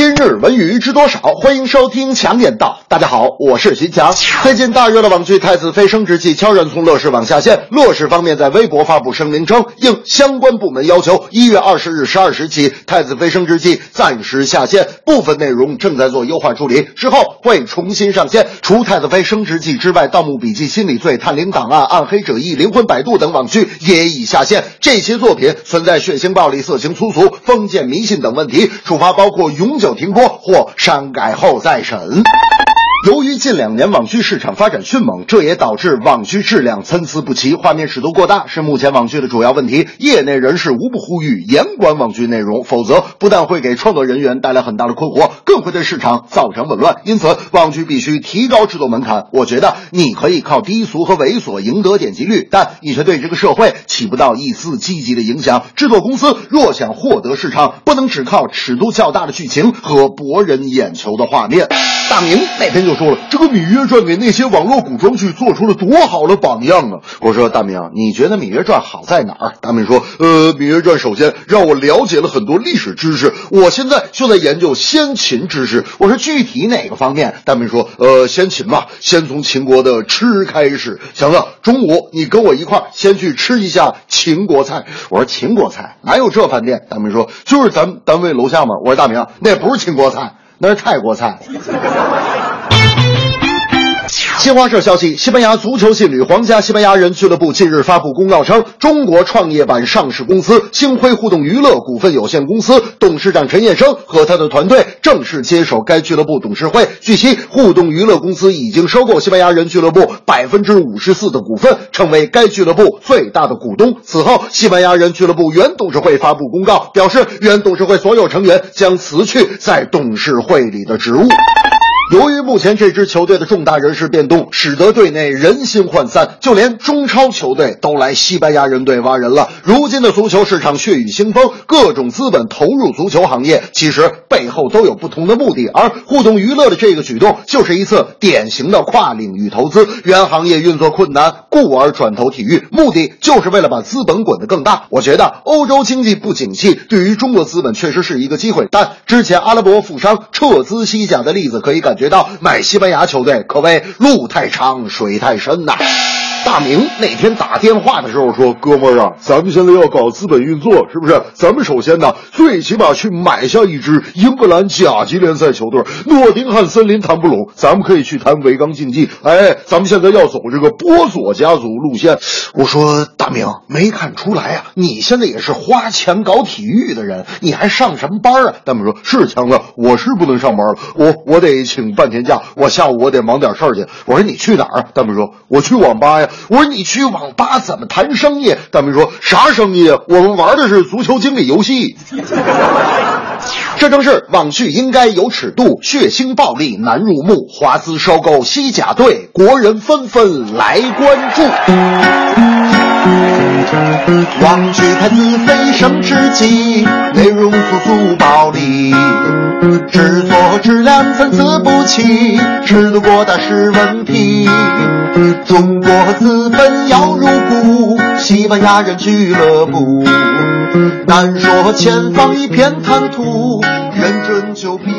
今日文娱知多少？欢迎收听强言道。大家好，我是徐强。最近大热的网剧《太子妃升职记》悄然从乐视网下线，乐视方面在微博发布声明称，应相关部门要求，一月二十日十二时起，《太子妃升职记》暂时下线，部分内容正在做优化处理，之后会重新上线。除《太子妃升职记》之外，《盗墓笔记》《心理罪》《探灵档案》《暗黑者一》《灵魂摆渡》等网剧也已下线。这些作品存在血腥、暴力、色情、粗俗、封建迷信等问题，处罚包括永久停播或删改后再审。由于近两年网剧市场发展迅猛，这也导致网剧质量参差不齐，画面尺度过大是目前网剧的主要问题。业内人士无不呼吁严管网剧内容，否则不但会给创作人员带来很大的困惑，更会对市场造成紊乱。因此，网剧必须提高制作门槛。我觉得你可以靠低俗和猥琐赢得点击率，但你却对这个社会起不到一丝积极的影响。制作公司若想获得市场，不能只靠尺度较大的剧情和博人眼球的画面。大明那天就说了，这个《芈月传》给那些网络古装剧做出了多好的榜样啊！我说大明，你觉得《芈月传》好在哪儿？大明说，呃，《芈月传》首先让我了解了很多历史知识，我现在就在研究先秦知识。我说具体哪个方面？大明说，呃，先秦吧，先从秦国的吃开始。强子，中午你跟我一块儿先去吃一下秦国菜。我说秦国菜哪有这饭店？大明说，就是咱单位楼下嘛。我说大明，那不是秦国菜。那是泰国菜。新华社消息，西班牙足球劲旅皇家西班牙人俱乐部近日发布公告称，中国创业板上市公司星辉互动娱乐股份有限公司董事长陈彦生和他的团队正式接手该俱乐部董事会。据悉，互动娱乐公司已经收购西班牙人俱乐部百分之五十四的股份，成为该俱乐部最大的股东。此后，西班牙人俱乐部原董事会发布公告，表示原董事会所有成员将辞去在董事会里的职务。由于目前这支球队的重大人事变动，使得队内人心涣散，就连中超球队都来西班牙人队挖人了。如今的足球市场血雨腥风，各种资本投入足球行业，其实背后都有不同的目的。而互动娱乐的这个举动，就是一次典型的跨领域投资。原行业运作困难，故而转投体育，目的就是为了把资本滚得更大。我觉得欧洲经济不景气，对于中国资本确实是一个机会。但之前阿拉伯富商撤资西甲的例子可以感。觉到买西班牙球队可谓路太长水太深呐。大明那天打电话的时候说：“哥们儿啊，咱们现在要搞资本运作，是不是？咱们首先呢，最起码去买下一支英格兰甲级联赛球队——诺丁汉森林。谈不拢，咱们可以去谈维冈竞技。哎，咱们现在要走这个波索家族路线。”我说：“大明，没看出来啊，你现在也是花钱搞体育的人，你还上什么班啊？”大明说：“是强子，我是不能上班了，我我得请半天假，我下午我得忙点事儿去。”我说：“你去哪儿？”大明说：“我去网吧呀。”我说你去网吧怎么谈生意？大明说啥生意啊？我们玩的是足球经理游戏。这正是网剧应该有尺度，血腥暴力难入目。华资收购西甲队，国人纷纷来关注。网剧《太子妃升职记》，内容粗俗暴力，制作质量参差不齐，尺度过大是问题。中国资本要入股西班牙人俱乐部，难说前方一片坦途，认准就别。